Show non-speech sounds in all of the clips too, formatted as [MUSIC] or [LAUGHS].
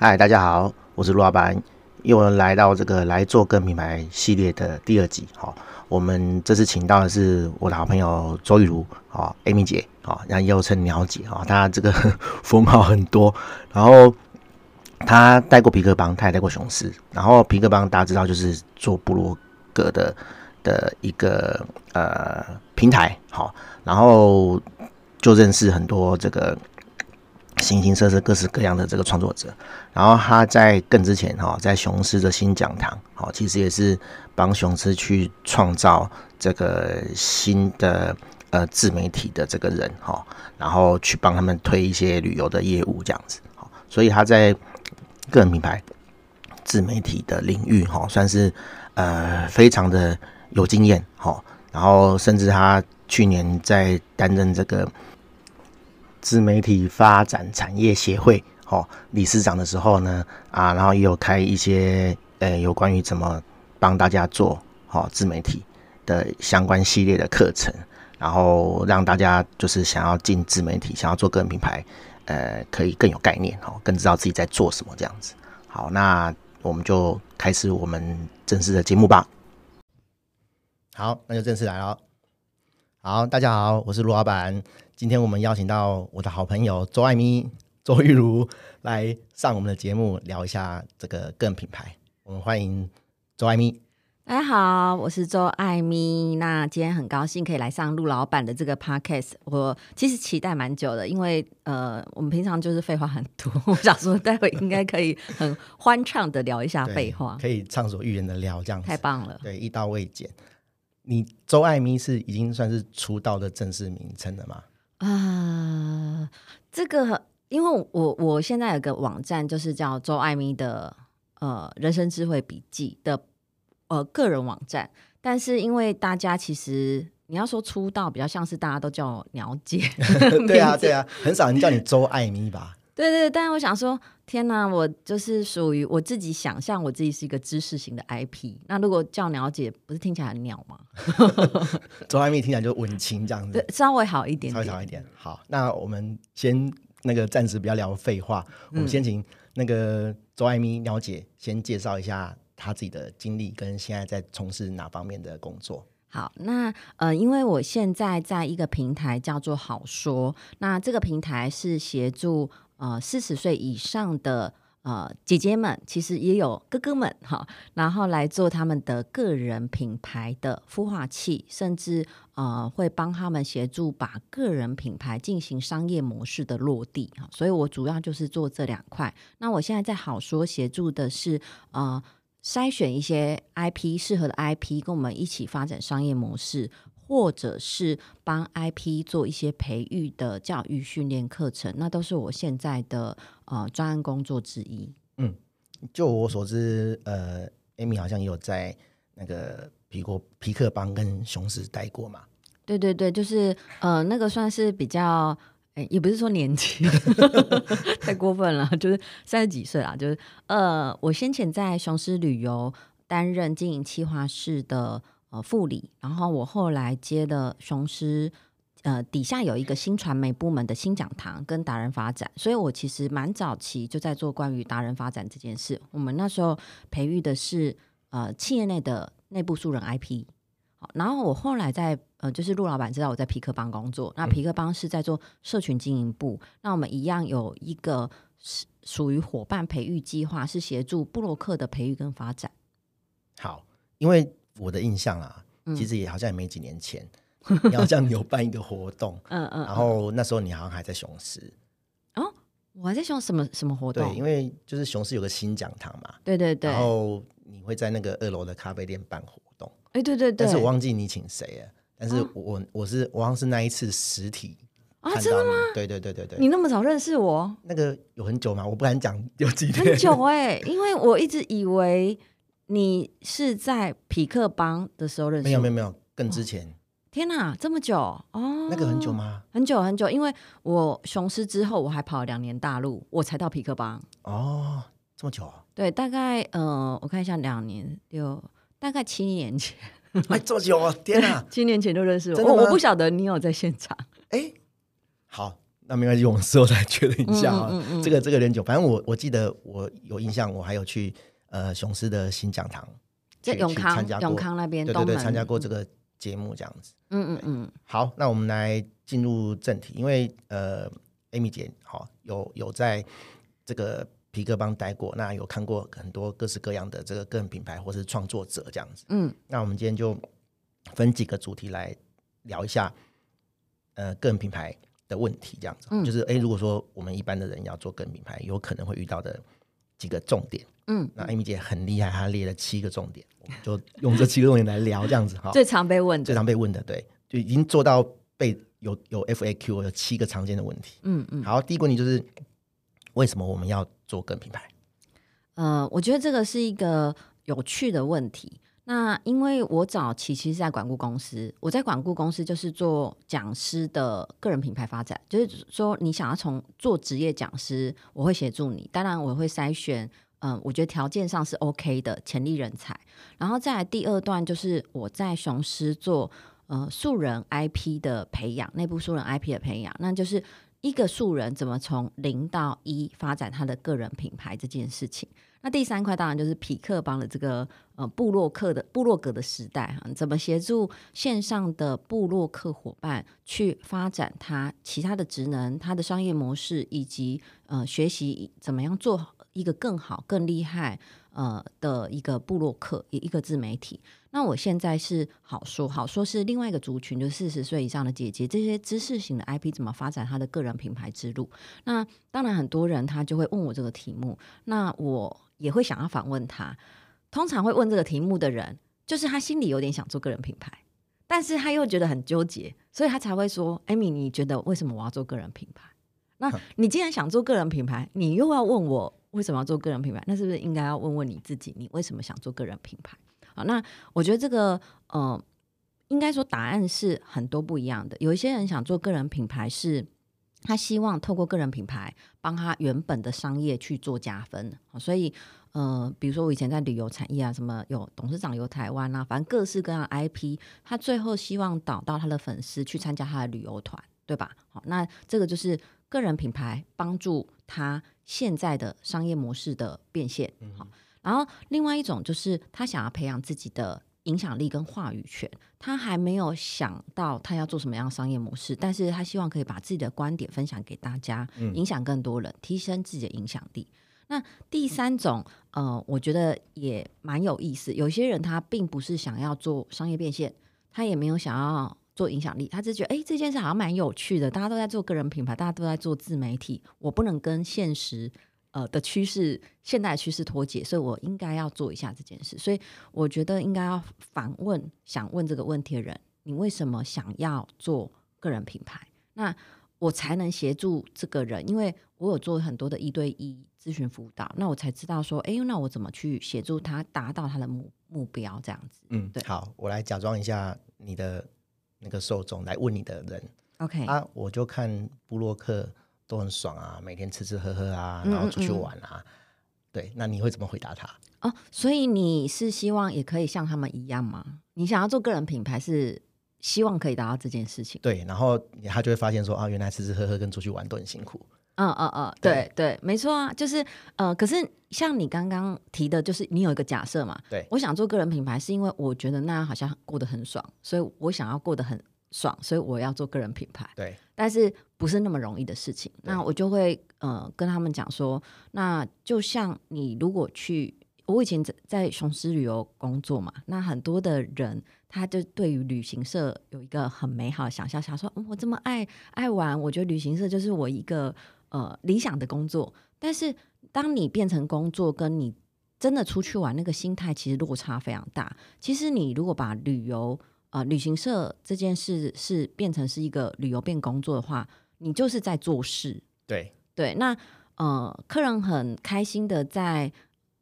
嗨，大家好，我是陆老板，又来到这个来做个品牌系列的第二集。好，我们这次请到的是我的好朋友周玉如，好，Amy 姐，好，然后又称鸟姐，哈，她这个 [LAUGHS] 封号很多，然后她带过皮克邦，她也带过雄狮，然后皮克邦大家知道就是做部落格的的一个呃平台，好，然后就认识很多这个。形形色色、各式各样的这个创作者，然后他在更之前哈，在雄狮的新讲堂，好，其实也是帮雄狮去创造这个新的呃自媒体的这个人哈，然后去帮他们推一些旅游的业务这样子，好，所以他在个人品牌自媒体的领域哈，算是呃非常的有经验哈，然后甚至他去年在担任这个。自媒体发展产业协会哦，理事长的时候呢，啊，然后也有开一些呃有关于怎么帮大家做好自媒体的相关系列的课程，然后让大家就是想要进自媒体，想要做个人品牌，呃，可以更有概念哦，更知道自己在做什么这样子。好，那我们就开始我们正式的节目吧。好，那就正式来了。好，大家好，我是卢老板。今天我们邀请到我的好朋友周爱咪、[LAUGHS] 周玉如来上我们的节目，聊一下这个个人品牌。我们欢迎周爱咪。大家好，我是周爱咪。那今天很高兴可以来上陆老板的这个 podcast。我其实期待蛮久的，因为呃，我们平常就是废话很多，[LAUGHS] 我想说待会应该可以很欢畅的聊一下废话，可以畅所欲言的聊，这样子太棒了。对，一刀未剪。你周爱咪是已经算是出道的正式名称了吗？啊、呃，这个因为我我现在有个网站，就是叫周爱咪的呃人生智慧笔记的呃个人网站，但是因为大家其实你要说出道，比较像是大家都叫我鸟姐，[LAUGHS] 对啊 [LAUGHS] 对啊，很少人叫你周爱咪吧。对对，但是我想说，天哪，我就是属于我自己想象我自己是一个知识型的 IP。那如果叫鸟姐，不是听起来很鸟吗？周爱咪听起来就文青这样子，对，稍微好一点点，稍微好一点。好，那我们先那个暂时不要聊废话，嗯、我们先请那个周爱咪鸟姐先介绍一下她自己的经历跟现在在从事哪方面的工作。好，那呃，因为我现在在一个平台叫做好说，那这个平台是协助。呃，四十岁以上的呃姐姐们，其实也有哥哥们哈，然后来做他们的个人品牌的孵化器，甚至呃会帮他们协助把个人品牌进行商业模式的落地哈。所以我主要就是做这两块。那我现在在好说协助的是呃筛选一些 IP 适合的 IP，跟我们一起发展商业模式。或者是帮 IP 做一些培育的教育训练课程，那都是我现在的呃专案工作之一。嗯，就我所知，呃，Amy 好像也有在那个皮过皮克邦跟雄狮待过嘛。对对对，就是呃那个算是比较，哎，也不是说年轻，[LAUGHS] 太过分了，就是三十几岁啦。就是呃，我先前在雄狮旅游担任经营企划室的。呃，副理，然后我后来接的雄狮，呃，底下有一个新传媒部门的新讲堂跟达人发展，所以我其实蛮早期就在做关于达人发展这件事。我们那时候培育的是呃企业内的内部素人 IP，好，然后我后来在呃，就是陆老板知道我在皮克邦工作，那皮克邦是在做社群经营部，那我们一样有一个是属于伙伴培育计划，是协助布洛克的培育跟发展。好，因为。我的印象啊，其实也好像也没几年前，好像有办一个活动，[LAUGHS] 嗯嗯，然后那时候你好像还在雄狮，哦，我还在想什么什么活动？对，因为就是雄狮有个新讲堂嘛，对对对，然后你会在那个二楼的咖啡店办活动，哎对对对，但是我忘记你请谁了，但是我、哦、我是我好像是那一次实体看到你，啊真的吗？对对对对对，你那么早认识我，那个有很久吗？我不敢讲有几天，很久哎、欸，因为我一直以为。你是在匹克邦的时候认识？没有没有没有，更之前。哦、天哪，这么久哦？那个很久吗？很久很久，因为我雄狮之后，我还跑了两年大陆，我才到匹克邦。哦，这么久？啊对，大概呃，我看一下，两年有大概七年前。哎，这么久啊！天哪，[LAUGHS] 七年前就认识我，我我不晓得你有在现场。哎，好，那没关系，我们事后再确认一下啊。嗯嗯嗯、这个这个人久，反正我我记得我有印象，我还有去呃雄狮的新讲堂，在永康永康那边，对对对，参加过这个节目这样子。嗯嗯嗯。好，那我们来进入正题，因为呃，Amy 姐好、哦、有有在这个皮革帮待过，那有看过很多各式各样的这个个人品牌或是创作者这样子。嗯，那我们今天就分几个主题来聊一下，呃，个人品牌。的问题这样子，嗯、就是哎，如果说我们一般的人要做个人品牌，有可能会遇到的几个重点。嗯，那艾米姐很厉害，她列了七个重点，我们就用这七个重点来聊这样子哈。[LAUGHS] 最常被问的，最常被问的，对，就已经做到被有有 FAQ 有七个常见的问题。嗯嗯。好，第一个问题就是为什么我们要做个人品牌？呃，我觉得这个是一个有趣的问题。那因为我早期其实是在管顾公司，我在管顾公司就是做讲师的个人品牌发展，就是说你想要从做职业讲师，我会协助你，当然我会筛选，嗯，我觉得条件上是 OK 的潜力人才，然后再来第二段就是我在雄狮做呃素人 IP 的培养，内部素人 IP 的培养，那就是一个素人怎么从零到一发展他的个人品牌这件事情。那第三块当然就是匹克帮的这个呃布洛克的布洛格的时代哈，怎么协助线上的布洛克伙伴去发展他其他的职能、他的商业模式，以及呃学习怎么样做一个更好、更厉害呃的一个部落客一一个自媒体。那我现在是好说好说是另外一个族群，就四十岁以上的姐姐，这些知识型的 IP 怎么发展她的个人品牌之路？那当然很多人他就会问我这个题目，那我。也会想要反问他，通常会问这个题目的人，就是他心里有点想做个人品牌，但是他又觉得很纠结，所以他才会说艾米你觉得为什么我要做个人品牌？那你既然想做个人品牌，你又要问我为什么要做个人品牌，那是不是应该要问问你自己，你为什么想做个人品牌？”好，那我觉得这个，呃，应该说答案是很多不一样的。有一些人想做个人品牌是。他希望透过个人品牌帮他原本的商业去做加分，所以呃，比如说我以前在旅游产业啊，什么有董事长游台湾啊，反正各式各样 IP，他最后希望导到他的粉丝去参加他的旅游团，对吧？好，那这个就是个人品牌帮助他现在的商业模式的变现。好，然后另外一种就是他想要培养自己的。影响力跟话语权，他还没有想到他要做什么样的商业模式，但是他希望可以把自己的观点分享给大家，影响更多人，提升自己的影响力。那第三种，呃，我觉得也蛮有意思。有些人他并不是想要做商业变现，他也没有想要做影响力，他只觉得，哎，这件事好像蛮有趣的，大家都在做个人品牌，大家都在做自媒体，我不能跟现实。呃的趋势，现代趋势脱节，所以我应该要做一下这件事。所以我觉得应该要反问想问这个问题的人：你为什么想要做个人品牌？那我才能协助这个人，因为我有做很多的一对一咨询辅导，那我才知道说，哎，那我怎么去协助他达到他的目目标？这样子，嗯，对。好，我来假装一下你的那个受众来问你的人。OK，啊，我就看布洛克。都很爽啊，每天吃吃喝喝啊，然后出去玩啊，嗯嗯对，那你会怎么回答他？哦，所以你是希望也可以像他们一样吗？你想要做个人品牌，是希望可以达到这件事情？对，然后他就会发现说啊，原来吃吃喝喝跟出去玩都很辛苦。嗯嗯嗯，对对，没错啊，就是呃，可是像你刚刚提的，就是你有一个假设嘛，对，我想做个人品牌，是因为我觉得那样好像过得很爽，所以我想要过得很。爽，所以我要做个人品牌。对，但是不是那么容易的事情。那我就会呃跟他们讲说，那就像你如果去，我以前在在雄狮旅游工作嘛，那很多的人他就对于旅行社有一个很美好的想象，想说，嗯，我这么爱爱玩，我觉得旅行社就是我一个呃理想的工作。但是当你变成工作，跟你真的出去玩，那个心态其实落差非常大。其实你如果把旅游呃，旅行社这件事是变成是一个旅游变工作的话，你就是在做事。对对，那呃，客人很开心的在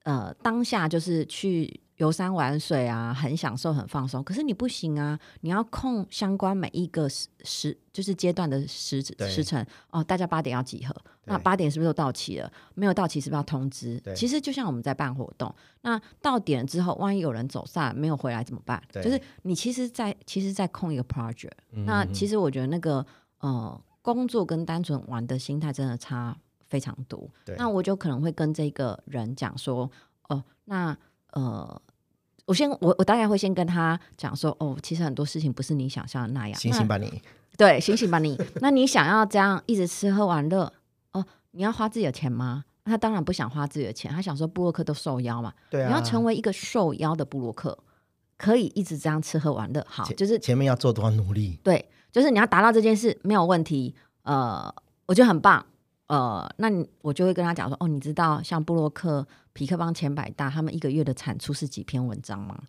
呃当下就是去。游山玩水啊，很享受，很放松。可是你不行啊，你要控相关每一个时时，就是阶段的时时辰哦。大家八点要集合，那八点是不是都到齐了？没有到齐是不是要通知？其实就像我们在办活动，那到点之后，万一有人走散没有回来怎么办？就是你其实在，在其实，在控一个 project。那其实我觉得那个呃。工作跟单纯玩的心态真的差非常多。那我就可能会跟这个人讲说，哦，那呃，我先我我大概会先跟他讲说，哦，其实很多事情不是你想象的那样。醒醒吧你，对，醒醒吧你。那你想要这样一直吃喝玩乐，哦，你要花自己的钱吗？他当然不想花自己的钱，他想说布洛克都受邀嘛，对啊，你要成为一个受邀的布洛克，可以一直这样吃喝玩乐，好，就是前面要做多少努力，对，就是你要达到这件事没有问题，呃，我觉得很棒，呃，那你我就会跟他讲说，哦，你知道像布洛克、皮克邦前百大，他们一个月的产出是几篇文章吗？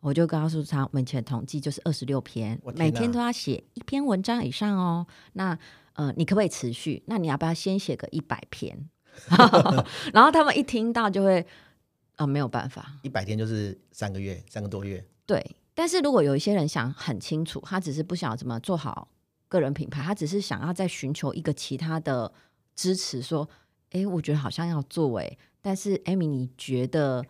我就告诉他，我们以前统计就是二十六篇，每天都要写一篇文章以上哦。那呃，你可不可以持续？那你要不要先写个一百篇？[LAUGHS] 然后他们一听到就会，啊、呃，没有办法，一百天就是三个月，三个多月。对，但是如果有一些人想很清楚，他只是不想怎么做好个人品牌，他只是想要再寻求一个其他的支持，说，哎，我觉得好像要做，哎，但是艾米你觉得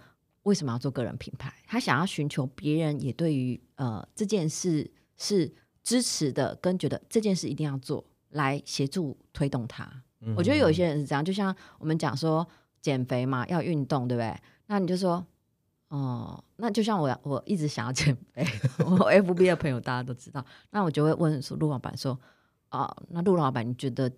为什么要做个人品牌？他想要寻求别人也对于呃这件事是支持的，跟觉得这件事一定要做，来协助推动他。我觉得有一些人是这样，就像我们讲说减肥嘛，要运动，对不对？那你就说，哦，那就像我我一直想要减肥，我 FB 的朋友大家都知道，那我就会问说陆老板说，哦，那陆老板你觉得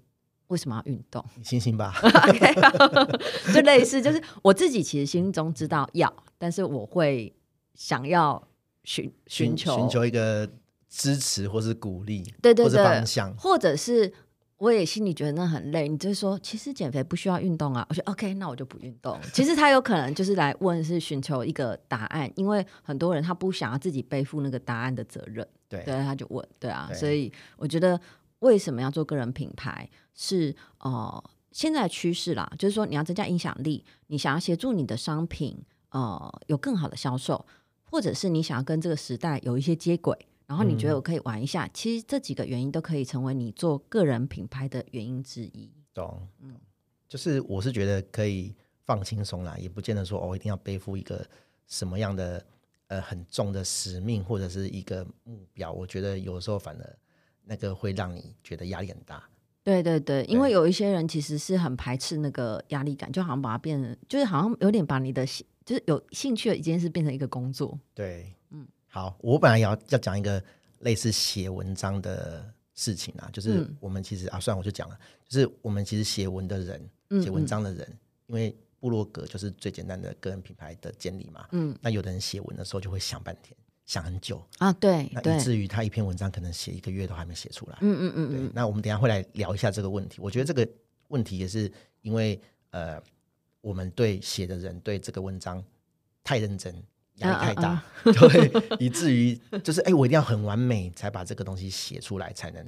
为什么要运动？你信心吧，OK，[LAUGHS] 就类似，就是我自己其实心中知道要，但是我会想要寻寻求寻求一个支持或是鼓励，对对对，或者方向，或者是。我也心里觉得那很累，你就说其实减肥不需要运动啊。我说 OK，那我就不运动。其实他有可能就是来问，是寻求一个答案，因为很多人他不想要自己背负那个答案的责任。对，对，他就问，对啊。对。所以我觉得为什么要做个人品牌是呃现在的趋势啦，就是说你要增加影响力，你想要协助你的商品呃有更好的销售，或者是你想要跟这个时代有一些接轨。然后你觉得我可以玩一下，嗯、其实这几个原因都可以成为你做个人品牌的原因之一。懂，嗯，就是我是觉得可以放轻松啦，也不见得说哦一定要背负一个什么样的呃很重的使命或者是一个目标。我觉得有时候反而那个会让你觉得压力很大。对对对，因为有一些人其实是很排斥那个压力感，就好像把它变成，就是好像有点把你的就是有兴趣的一件事变成一个工作。对，嗯。好，我本来要要讲一个类似写文章的事情啊，就是我们其实、嗯、啊，算我就讲了，就是我们其实写文的人，写文章的人，嗯嗯，因为部落格就是最简单的个人品牌的建立嘛，嗯，那有的人写文的时候就会想半天，想很久啊，对，那以至于他一篇文章可能写一个月都还没写出来，嗯嗯嗯，对，那我们等一下会来聊一下这个问题，我觉得这个问题也是因为呃，我们对写的人对这个文章太认真。压力太大，啊啊啊就会以至于就是哎、欸，我一定要很完美才把这个东西写出来，才能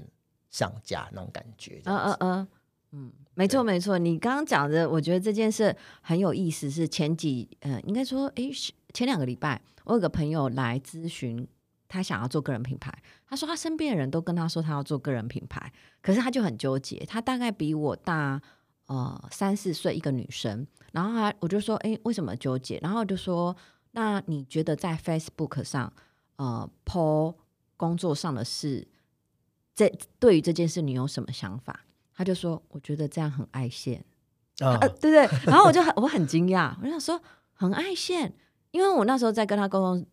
上架那种感觉。嗯嗯嗯，嗯，没错没错。你刚刚讲的，我觉得这件事很有意思。是前几呃，应该说哎、欸，前两个礼拜，我有个朋友来咨询，他想要做个人品牌。他说他身边的人都跟他说他要做个人品牌，可是他就很纠结。他大概比我大呃三四岁，一个女生。然后他我就说哎、欸，为什么纠结？然后就说。那你觉得在 Facebook 上，呃，po 工作上的事，这对于这件事你有什么想法？他就说，我觉得这样很爱现啊，对不对？然后我就很我很惊讶，我就想说很爱现，因为我那时候在跟他沟通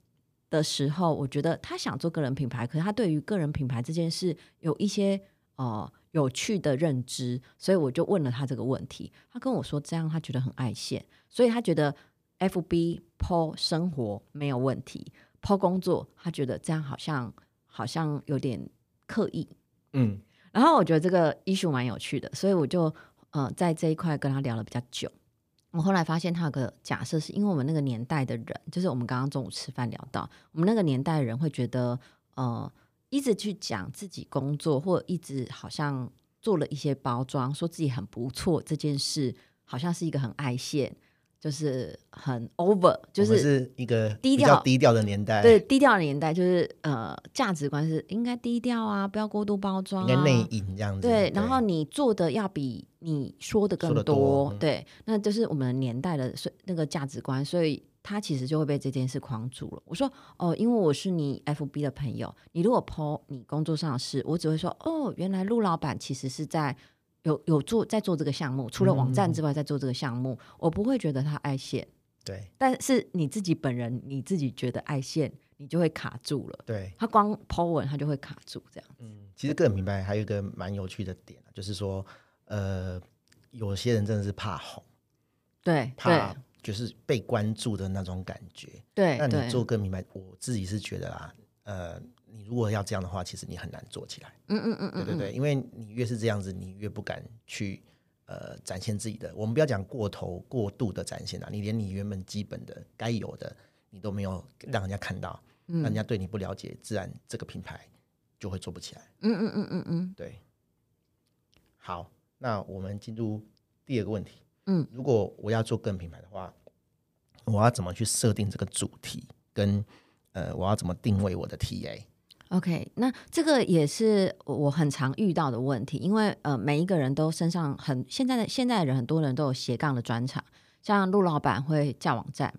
的时候，我觉得他想做个人品牌，可是他对于个人品牌这件事有一些呃有趣的认知，所以我就问了他这个问题。他跟我说，这样他觉得很爱现，所以他觉得。FB po 生活没有问题，po 工作他觉得这样好像好像有点刻意，嗯，然后我觉得这个 issue 蛮有趣的，所以我就呃在这一块跟他聊了比较久。我后来发现他有个假设，是因为我们那个年代的人，就是我们刚刚中午吃饭聊到，我们那个年代的人会觉得，呃，一直去讲自己工作，或一直好像做了一些包装，说自己很不错，这件事好像是一个很爱现。就是很 over，就是是一个低调低调的年代。对，低调的年代就是呃，价值观是应该低调啊，不要过度包装啊，应该内隐这样子。对，然后你做的要比你说的更多。对，那就是我们年代的那个价值观，所以他其实就会被这件事框住了。我说哦，因为我是你 FB 的朋友，你如果 po 你工作上的事，我只会说哦，原来陆老板其实是在有有做在做这个项目，除了网站之外在做这个项目，嗯、我不会觉得他爱线。对，但是你自己本人你自己觉得爱线，你就会卡住了。对，他光 po 文他就会卡住这样。嗯，其实个人品牌还有一个蛮有趣的点，就是说呃，有些人真的是怕红，对，怕。就是被关注的那种感觉，对。那你做个品牌，我自己是觉得啊，呃，你如果要这样的话，其实你很难做起来。嗯嗯嗯嗯，对对对，因为你越是这样子，你越不敢去呃展现自己的。我们不要讲过头、过度的展现啊，你连你原本基本的该有的你都没有让人家看到，让人家对你不了解，自然这个品牌就会做不起来。嗯嗯嗯嗯嗯，对。好，那我们进入第二个问题。嗯，如果我要做个人品牌的话，我要怎么去设定这个主题？跟呃，我要怎么定位我的 TA？OK，那这个也是我很常遇到的问题，因为呃，每一个人都身上很现在的现在的人，很多人都有斜杠的专长，像陆老板会架网站，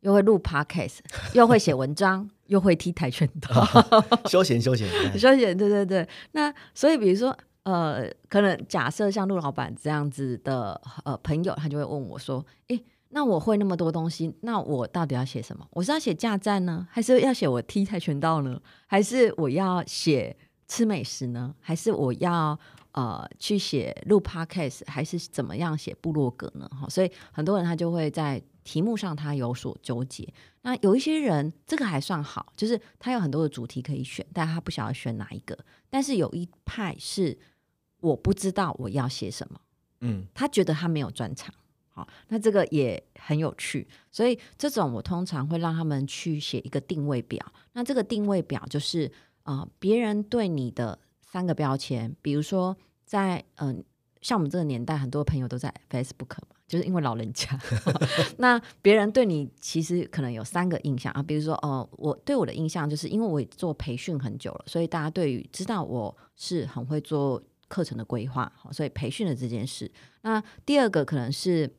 又会录 Podcast，又会写文章，又会踢跆拳道，[LAUGHS] 休闲休闲 [LAUGHS] 休闲，对对对。那所以比如说。呃，可能假设像陆老板这样子的呃朋友，他就会问我说：“诶，那我会那么多东西，那我到底要写什么？我是要写架站呢，还是要写我踢跆拳道呢？还是我要写吃美食呢？还是我要呃去写录 podcast，还是怎么样写部落格呢？”哈，所以很多人他就会在题目上他有所纠结。那有一些人这个还算好，就是他有很多的主题可以选，但他不晓得选哪一个。但是有一派是。我不知道我要写什么，嗯，他觉得他没有专长，好，那这个也很有趣，所以这种我通常会让他们去写一个定位表，那这个定位表就是啊，别人对你的三个标签，比如说在嗯，像我们这个年代，很多朋友都在 Facebook 嘛，就是因为老人家，[LAUGHS] 那别人对你其实可能有三个印象啊，比如说哦，我对我的印象就是因为我做培训很久了，所以大家对于知道我是很会做。课程的规划，所以培训的这件事。那第二个可能是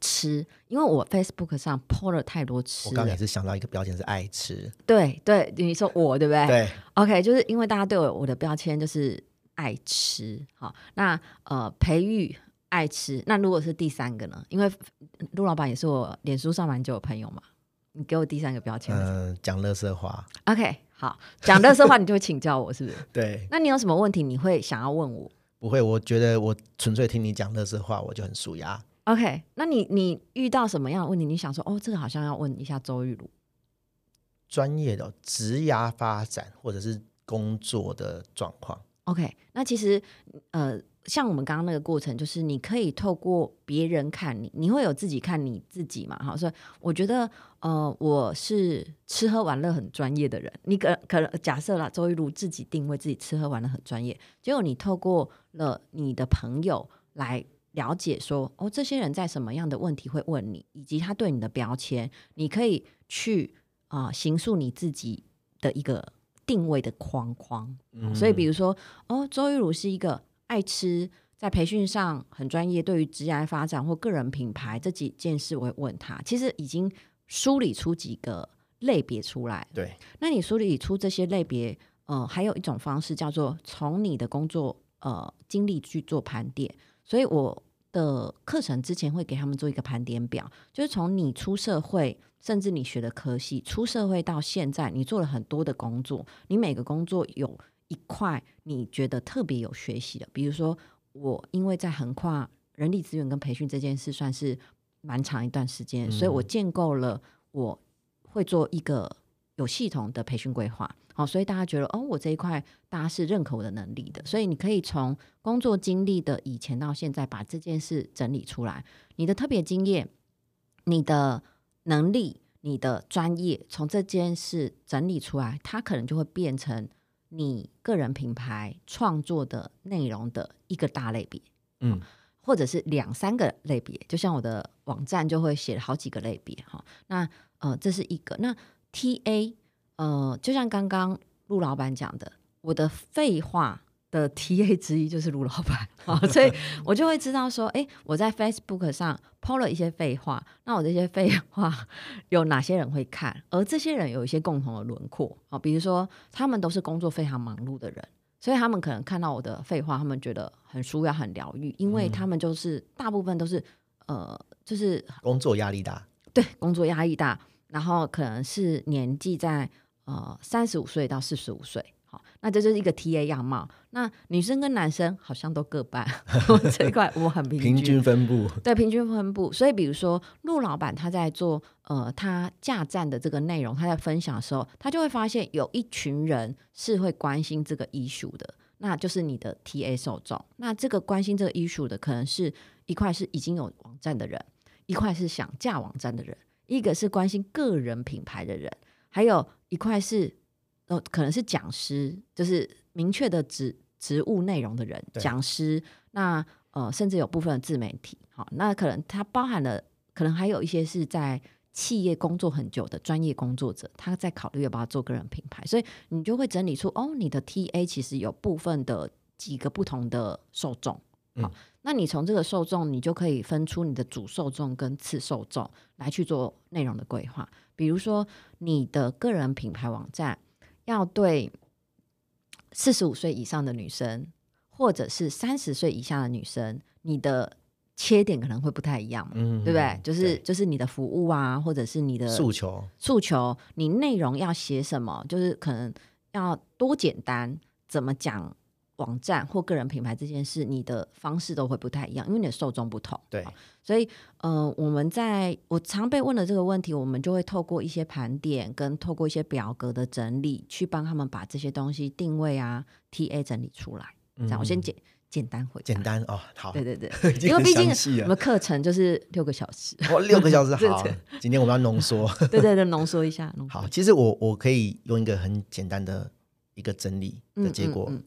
吃，因为我 Facebook 上 po 了太多吃。我刚刚也是想到一个标签是爱吃。对对，你说我对不对？对。OK，就是因为大家对我我的标签就是爱吃。好，那呃，培育爱吃。那如果是第三个呢？因为陆老板也是我脸书上蛮久的朋友嘛。你给我第三个标签。嗯、呃，讲乐色话。OK。好，讲乐色话你就会请教我，是不是？[LAUGHS] 对。那你有什么问题你会想要问我？不会，我觉得我纯粹听你讲乐色话，我就很舒压。OK，那你你遇到什么样的问题？你想说哦，这个好像要问一下周玉如。专业的职涯发展或者是工作的状况。OK，那其实呃。像我们刚刚那个过程，就是你可以透过别人看你，你会有自己看你自己嘛？哈，所以我觉得，呃，我是吃喝玩乐很专业的人。你可可能假设啦，周玉如自己定位自己吃喝玩乐很专业，结果你透过了你的朋友来了解说，哦，这些人在什么样的问题会问你，以及他对你的标签，你可以去啊，形塑你自己的一个定位的框框。嗯，所以比如说，哦，周玉如是一个。爱吃，在培训上很专业，对于职业发展或个人品牌这几件事，我会问他。其实已经梳理出几个类别出来。对，那你梳理出这些类别，呃，还有一种方式叫做从你的工作呃经历去做盘点。所以我的课程之前会给他们做一个盘点表，就是从你出社会，甚至你学的科系，出社会到现在，你做了很多的工作，你每个工作有。一块你觉得特别有学习的，比如说我因为在横跨人力资源跟培训这件事，算是蛮长一段时间，嗯、所以我建构了我会做一个有系统的培训规划。好，所以大家觉得哦，我这一块大家是认可我的能力的，所以你可以从工作经历的以前到现在，把这件事整理出来，你的特别经验、你的能力、你的专业，从这件事整理出来，它可能就会变成。你个人品牌创作的内容的一个大类别，嗯，或者是两三个类别，就像我的网站就会写好几个类别哈。那呃，这是一个。那 TA 呃，就像刚刚陆老板讲的，我的废话的 TA 之一就是陆老板啊，所以 [LAUGHS] 我就会知道说，哎，我在 Facebook 上 PO 了一些废话，那我这些废话有哪些人会看？而这些人有一些共同的轮廓啊，比如说他们都是工作非常忙碌的人，所以他们可能看到我的废话，他们觉得很舒压、很疗愈，因为他们就是大部分都是呃，就是工作压力大，对，工作压力大，然后可能是年纪在呃三十五岁到四十五岁。好那这就是一个 TA 样貌。那女生跟男生好像都各半，[LAUGHS] 这一块我很平均，平均分布。对，平均分布。所以，比如说陆老板他在做呃他架站的这个内容，他在分享的时候，他就会发现有一群人是会关心这个 issue 的，那就是你的 TA 受众。那这个关心这个 issue 的，可能是一块是已经有网站的人，一块是想架网站的人，一个是关心个人品牌的人，还有一块是。呃，可能是讲师，就是明确的职职务内容的人，讲师。那呃，甚至有部分的自媒体，好，那可能它包含了，可能还有一些是在企业工作很久的专业工作者，他在考虑要不要做个人品牌，所以你就会整理出，哦，你的 TA 其实有部分的几个不同的受众，好，嗯、那你从这个受众，你就可以分出你的主受众跟次受众来去做内容的规划，比如说你的个人品牌网站。要对四十五岁以上的女生，或者是三十岁以下的女生，你的切点可能会不太一样嘛，嗯、对不对？就是就是你的服务啊，或者是你的诉求诉求，你内容要写什么？就是可能要多简单，怎么讲？网站或个人品牌这件事，你的方式都会不太一样，因为你的受众不同。对，所以呃，我们在我常被问的这个问题，我们就会透过一些盘点，跟透过一些表格的整理，去帮他们把这些东西定位啊，TA 整理出来。嗯、这样，我先简简单回答。简单哦，好。对对对，[LAUGHS] 因为毕竟我们课程就是六个小时。哦，六个小时 [LAUGHS] 好。对对对，今天我们要浓缩。[LAUGHS] 对对对，浓缩一下。浓缩。好，其实我我可以用一个很简单的一个整理的结果。嗯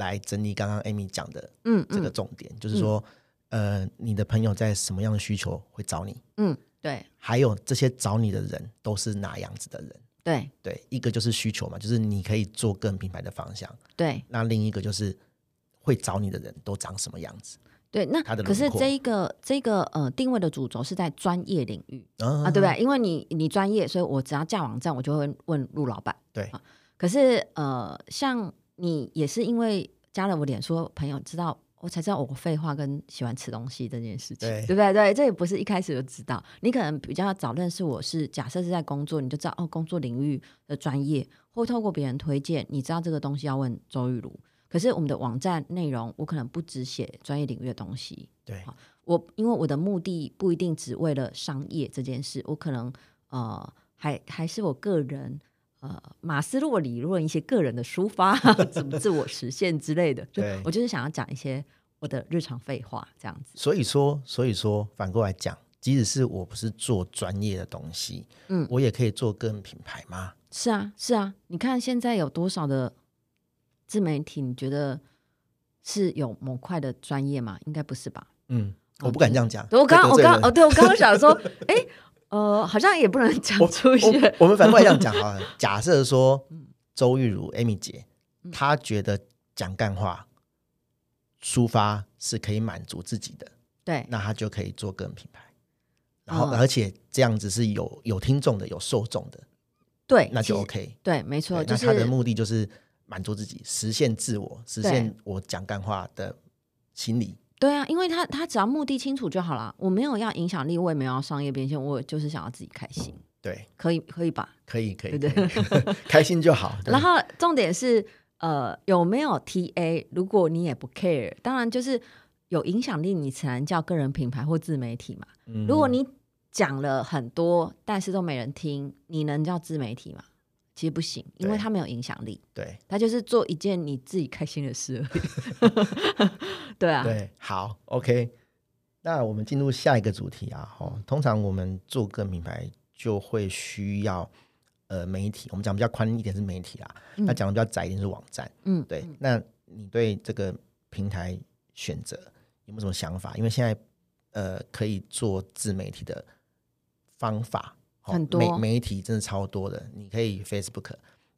来整理刚刚 Amy 讲的，嗯，这个重点、就是说，呃，你的朋友在什么样的需求会找你？嗯，对。还有这些找你的人都是哪样子的人？对对，一个就是需求嘛，就是你可以做个人品牌的方向。对。那另一个就是会找你的人都长什么样子？对。那可是这一个这个呃定位的主轴是在专业领域、嗯、啊，对不对？因为你你专业，所以我只要架网站，我就会问陆老板。对、啊。可是呃，像。你也是因为加了我脸书朋友，知道我才知道我废话跟喜欢吃东西这件事情，对，对不对？对，这也不是一开始就知道。你可能比较早认识我是假设是在工作，你就知道哦，工作领域的专业，或透过别人推荐，你知道这个东西要问周玉如。可是我们的网站内容，我可能不只写专业领域的东西。对，我因为我的目的不一定只为了商业这件事，我可能呃还还是我个人。呃，马斯洛理论一些个人的抒发，怎么自我实现之类的，对就我就是想要讲一些我的日常废话这样子。所以说，所以说反过来讲，即使是我不是做专业的东西，嗯，我也可以做个人品牌吗？是啊，是啊。你看现在有多少的自媒体？你觉得是有模块的专业吗？应该不是吧？嗯，我不敢这样讲。我刚，我刚，哦，对我刚刚想说，[LAUGHS] 哎。呃，好像也不能讲出一些我我。我们反过来这样讲啊，[LAUGHS] 假设说周玉如 Amy 姐，她觉得讲干话抒发是可以满足自己的，对，那她就可以做个人品牌，然后而且这样子是有有听众的，有受众的，对，那就 OK，对，没错，那她的目的就是满足自己，实现自我，实现我讲干话的心理。对啊，因为他他只要目的清楚就好了。我没有要影响力，我也没有要商业变现，我就是想要自己开心。对，可以可以吧？可以可以，对对，[LAUGHS] 开心就好。然后重点是，呃，有没有 TA？如果你也不 care，当然就是有影响力，你才能叫个人品牌或自媒体嘛。嗯，如果你讲了很多，但是都没人听，你能叫自媒体吗？其实不行，因为他没有影响力。对，他就是做一件你自己开心的事而已。[LAUGHS] 对啊，对，好，OK。那我们进入下一个主题啊。哦，通常我们做个品牌就会需要呃媒体，我们讲比较宽一点是媒体啦。嗯、那讲的比较窄一点是网站。嗯，对。那你对这个平台选择有没有什么想法？因为现在呃可以做自媒体的方法。很多。媒媒体真的超多的，你可以 Facebook，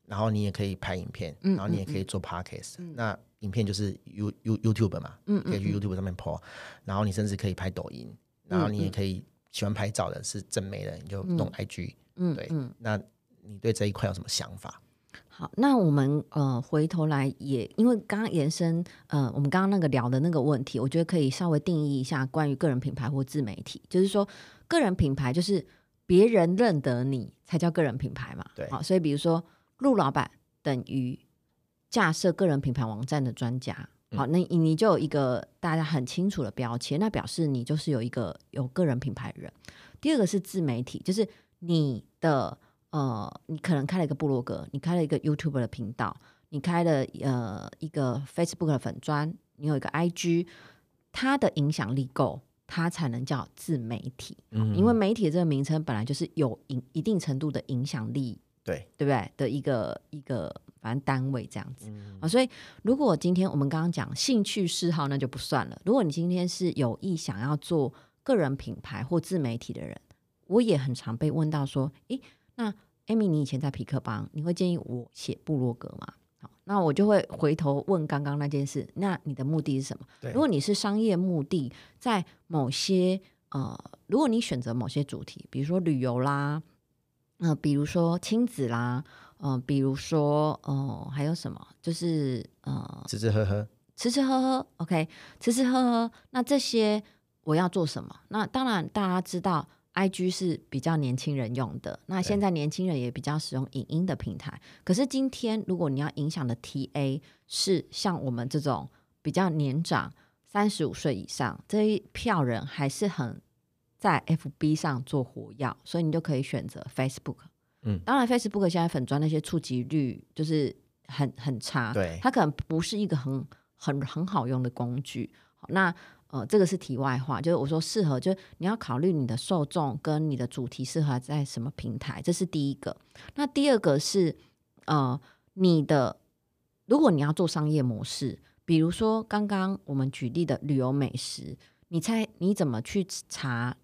然后你也可以拍影片，嗯然后你也可以做 podcast，、嗯、那影片就是 You You YouTube 嘛，嗯，可以去 YouTube 上面 po，、嗯、然后你甚至可以拍抖音，然后你也可以喜欢拍照的是正美的，你就弄 IG，嗯，对，嗯，那你对这一块有什么想法？好，那我们呃回头来也，因为刚刚延伸呃我们刚刚那个聊的那个问题，我觉得可以稍微定义一下关于个人品牌或自媒体，就是说个人品牌就是别人认得你才叫个人品牌嘛，对，好，所以比如说陆老板等于架设个人品牌网站的专家，好，那你就有一个大家很清楚的标签，那表示你就是有一个有个人品牌的人。第二个是自媒体，就是你的。呃，你可能开了一个部落格，你开了一个 YouTube 的频道，你开了呃一个 Facebook 的粉专，你有一个 IG，它的影响力够，它才能叫自媒体。嗯，因为媒体这个名称本来就是有影一定程度的影响力，对对不对？的一个一个反正单位这样子啊，所以如果今天我们刚刚讲兴趣嗜好，那就不算了。如果你今天是有意想要做个人品牌或自媒体的人，我也很常被问到说，诶。那 Amy，你以前在皮克邦，你会建议我写部落格吗？好，那我就会回头问刚刚那件事。那你的目的是什么？如果你是商业目的，在某些呃，如果你选择某些主题，比如说旅游啦，呃，比如说亲子啦，嗯、呃，比如说呃，还有什么？就是呃，吃吃喝喝，吃吃喝喝，OK，吃吃喝喝。那这些我要做什么？那当然，大家知道。I G 是比较年轻人用的，那现在年轻人也比较使用影音的平台。可是今天，如果你要影响的 T A 是像我们这种比较年长、三十五岁以上这一票人，还是很在 F B 上做活跃，所以你就可以选择 Facebook。嗯，当然 Facebook 现在粉砖那些触及率就是很很差，对，它可能不是一个很很很好用的工具。好，那。呃，这个是题外话，就是我说适合，就是你要考虑你的受众跟你的主题适合在什么平台，这是第一个。那第二个是，呃，你的如果你要做商业模式，比如说刚刚我们举例的旅游美食，你猜你怎么去查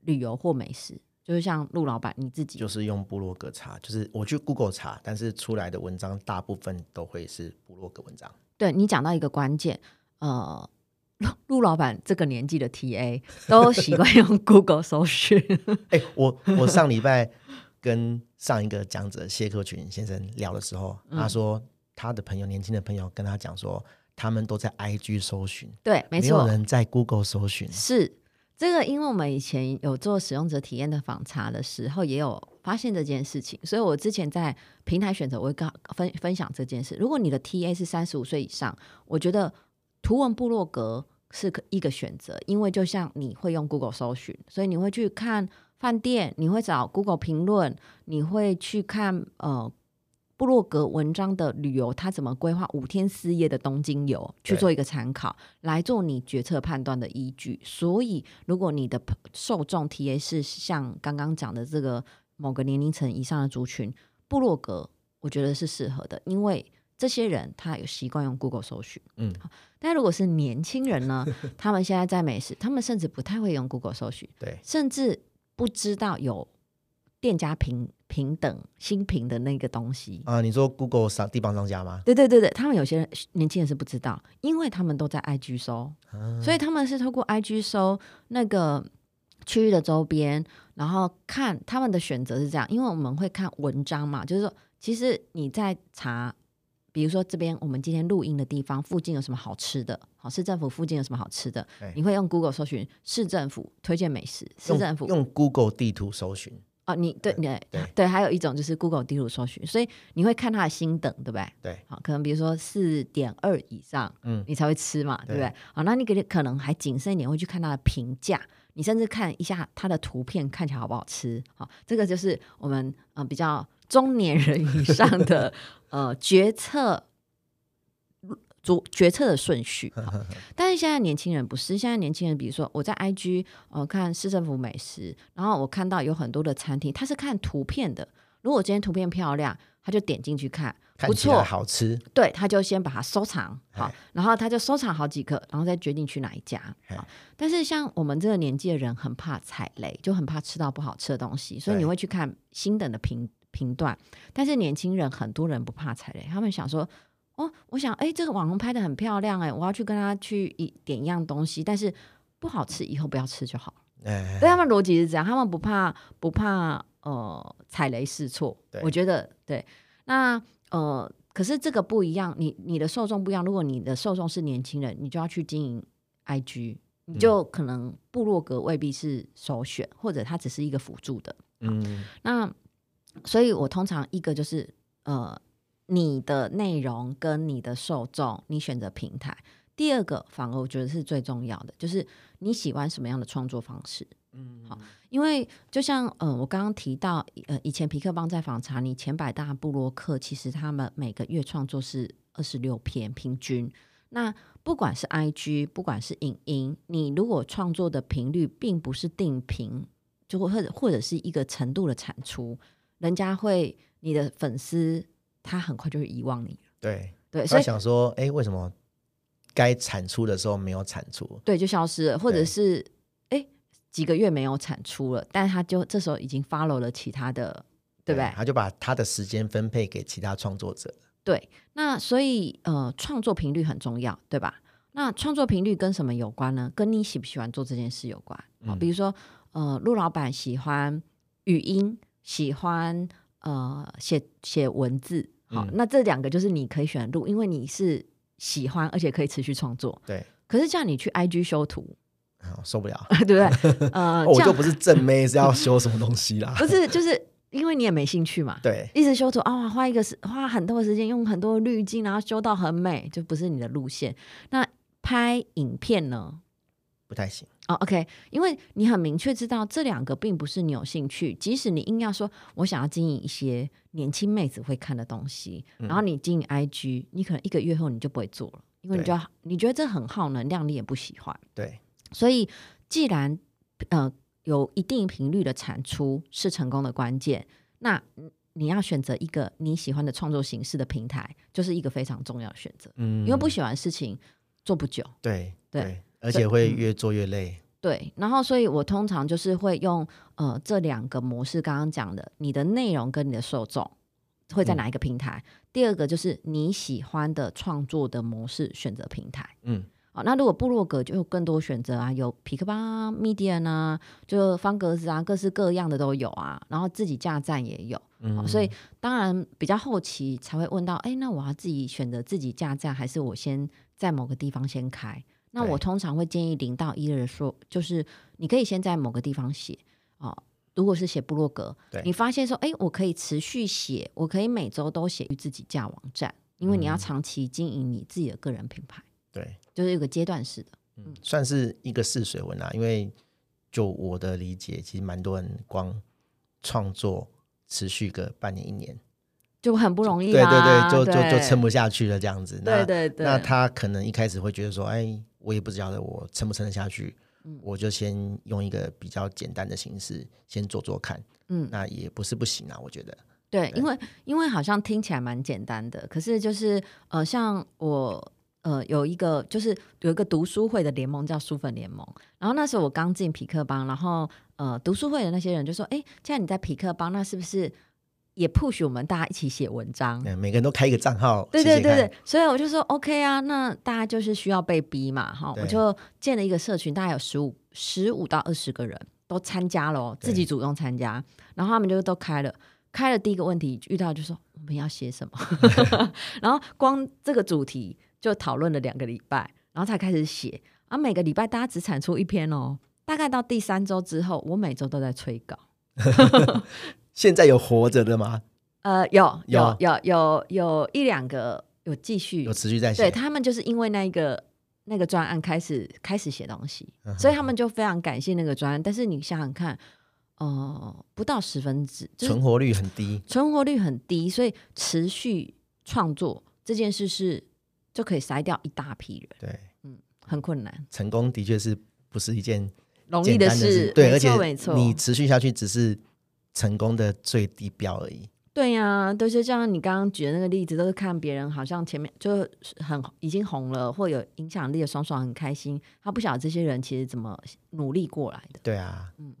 旅游或美食？就是像陆老板你自己，就是用部落格查，就是我去 Google 查，但是出来的文章大部分都会是部落格文章。对，你讲到一个关键，呃。[LAUGHS] 陆老板这个年纪的 TA 都习惯用 [LAUGHS] Google 搜寻。哎、欸，我我上礼拜跟上一个讲者谢克群先生聊的时候，嗯、他说他的朋友年轻的朋友跟他讲说，他们都在 IG 搜寻，对，没错，没有人在 Google 搜寻。是这个，因为我们以前有做使用者体验的访查的时候，也有发现这件事情，所以我之前在平台选择，我会跟分分享这件事。如果你的 TA 是三十五岁以上，我觉得。图文部落格是一个选择，因为就像你会用 Google 搜寻，所以你会去看饭店，你会找 Google 评论，你会去看呃部落格文章的旅游，他怎么规划五天四夜的东京游，去做一个参考，来做你决策判断的依据。所以，如果你的受众 TA 是像刚刚讲的这个某个年龄层以上的族群，部落格我觉得是适合的，因为。这些人他有习惯用 Google 搜寻，嗯，但如果是年轻人呢？[LAUGHS] 他们现在在美食，他们甚至不太会用 Google 搜寻，对，甚至不知道有店家评平等新评的那个东西啊。你说 Google 商地方商家吗？对对对对，他们有些人年轻人是不知道，因为他们都在 IG 搜，啊、所以他们是透过 IG 搜那个区域的周边，然后看他们的选择是这样，因为我们会看文章嘛，就是说，其实你在查。比如说这边我们今天录音的地方附近有什么好吃的？好，市政府附近有什么好吃的？你会用 Google 搜寻市政府推荐美食。市政府用，用 Google 地图搜寻哦，你对对对，还有一种就是 Google 地图搜寻，所以你会看它的星等，对不对？对，好，可能比如说四点二以上，嗯，你才会吃嘛，对不对？好，那你可可能还谨慎一点，会去看它的评价，你甚至看一下它的图片看起来好不好吃。好，这个就是我们嗯、呃、比较。中年人以上的 [LAUGHS] 呃决策，决决策的顺序，[LAUGHS] 但是现在年轻人不是，现在年轻人，比如说我在 IG 呃看市政府美食，然后我看到有很多的餐厅，他是看图片的，如果今天图片漂亮，他就点进去看，不错，好吃，对，他就先把它收藏好，然后他就收藏好几个，然后再决定去哪一家。好，但是像我们这个年纪的人，很怕踩雷，就很怕吃到不好吃的东西，所以你会去看新等的评。评断。但是年轻人很多人不怕踩雷，他们想说，哦，我想，哎，这个网红拍的很漂亮，哎，我要去跟他去一点一样东西，但是不好吃，以后不要吃就好。哎，对他们逻辑是这样，他们不怕不怕呃踩雷试错。我觉得对，那呃。可是这个不一样，你你的受众不一样。如果你的受众是年轻人，你就要去经营 IG，你就可能部落格未必是首选，或者它只是一个辅助的。嗯，那所以我通常一个就是呃，你的内容跟你的受众，你选择平台。第二个反而我觉得是最重要的，就是你喜欢什么样的创作方式。嗯，好，因为就像呃，我刚刚提到，呃，以前皮克邦在访查你前百大布洛克，其实他们每个月创作是二十六篇平均。那不管是 IG，不管是影音，你如果创作的频率并不是定频，就会或者或者是一个程度的产出，人家会你的粉丝他很快就会遗忘你。对对，所以想说，哎，为什么该产出的时候没有产出？对，就消失了，或者是。几个月没有产出了，但他就这时候已经 follow 了其他的，对不对？他就把他的时间分配给其他创作者。对，那所以呃，创作频率很重要，对吧？那创作频率跟什么有关呢？跟你喜不喜欢做这件事有关。好，比如说呃，陆老板喜欢语音，喜欢呃写写文字，好，嗯、那这两个就是你可以选录，因为你是喜欢而且可以持续创作。对。可是叫你去 IG 修图。受不了，[LAUGHS] 对不对？[LAUGHS] 呃，我就不是正妹，是要修什么东西啦？[LAUGHS] 不是，就是因为你也没兴趣嘛。对，一直修图啊，花一个时花很多的时间，用很多滤镜，然后修到很美，就不是你的路线。那拍影片呢？不太行哦。OK，因为你很明确知道这两个并不是你有兴趣。即使你硬要说我想要经营一些年轻妹子会看的东西，嗯、然后你经营 IG，你可能一个月后你就不会做了，因为你就要你觉得这很耗能量，你也不喜欢。对。所以，既然呃有一定频率的产出是成功的关键，那你要选择一个你喜欢的创作形式的平台，就是一个非常重要的选择。嗯，因为不喜欢事情做不久，对对，对，而且会越做越累。嗯、对，然后所以我通常就是会用呃这两个模式，刚刚讲的，你的内容跟你的受众会在哪一个平台？嗯、第二个就是你喜欢的创作的模式选择平台。嗯。好，那如果部落格就有更多选择啊，有皮克邦、Medium 啊，就方格子啊，各式各样的都有啊。然后自己架站也有，嗯，所以当然比较后期才会问到，哎，那我要自己选择自己架站，还是我先在某个地方先开？那我通常会建议零到一的人说，就是你可以先在某个地方写哦。如果是写部落格，你发现说，哎，我可以持续写，我可以每周都写自己架网站，因为你要长期经营你自己的个人品牌。对，就是有个阶段式的，嗯，算是一个试水文啊。因为就我的理解，其实蛮多人光创作持续个半年一年就很不容易，对对对，就就就撑不下去了这样子。对对对，那他可能一开始会觉得说，哎，我也不晓得我撑不撑得下去，嗯，我就先用一个比较简单的形式先做做看，嗯，那也不是不行啊，我觉得。对，对因为因为好像听起来蛮简单的，可是就是呃，像我。呃，有一个就是有一个读书会的联盟叫书粉联盟，然后那时候我刚进匹克邦，然后呃，读书会的那些人就说：“哎，既然你在匹克邦，那是不是也 push 我们大家一起写文章？嗯，每个人都开一个账号。”对对对对，所以我就说 OK 啊，那大家就是需要被逼嘛，哈，我就建了一个社群，大概有十五十五到二十个人都参加了，自己主动参加，然后他们就都开了，开了第一个问题遇到就说我们要写什么，[LAUGHS] 然后光这个主题。就讨论了两个礼拜，然后才开始写。啊，每个礼拜大家只产出一篇哦。大概到第三周之后，我每周都在催稿。[LAUGHS] 现在有活着的吗？呃，有有有有有一两个有继续有持续在写。对，他们就是因为那个那个专案开始开始写东西，嗯，所以他们就非常感谢那个专案。但是你想想看，呃，不到十分之存活率很低，存活率很低，所以持续创作这件事是。就可以筛掉一大批人，对，嗯，很困难。成功的确是不是一件容易的事，对，而且你持续下去只是成功的最低标而已。对呀、啊，都是像你刚刚举的那个例子，都是看别人好像前面就很已经红了，或有影响力的爽爽很开心，他不晓得这些人其实怎么努力过来的。对啊，嗯。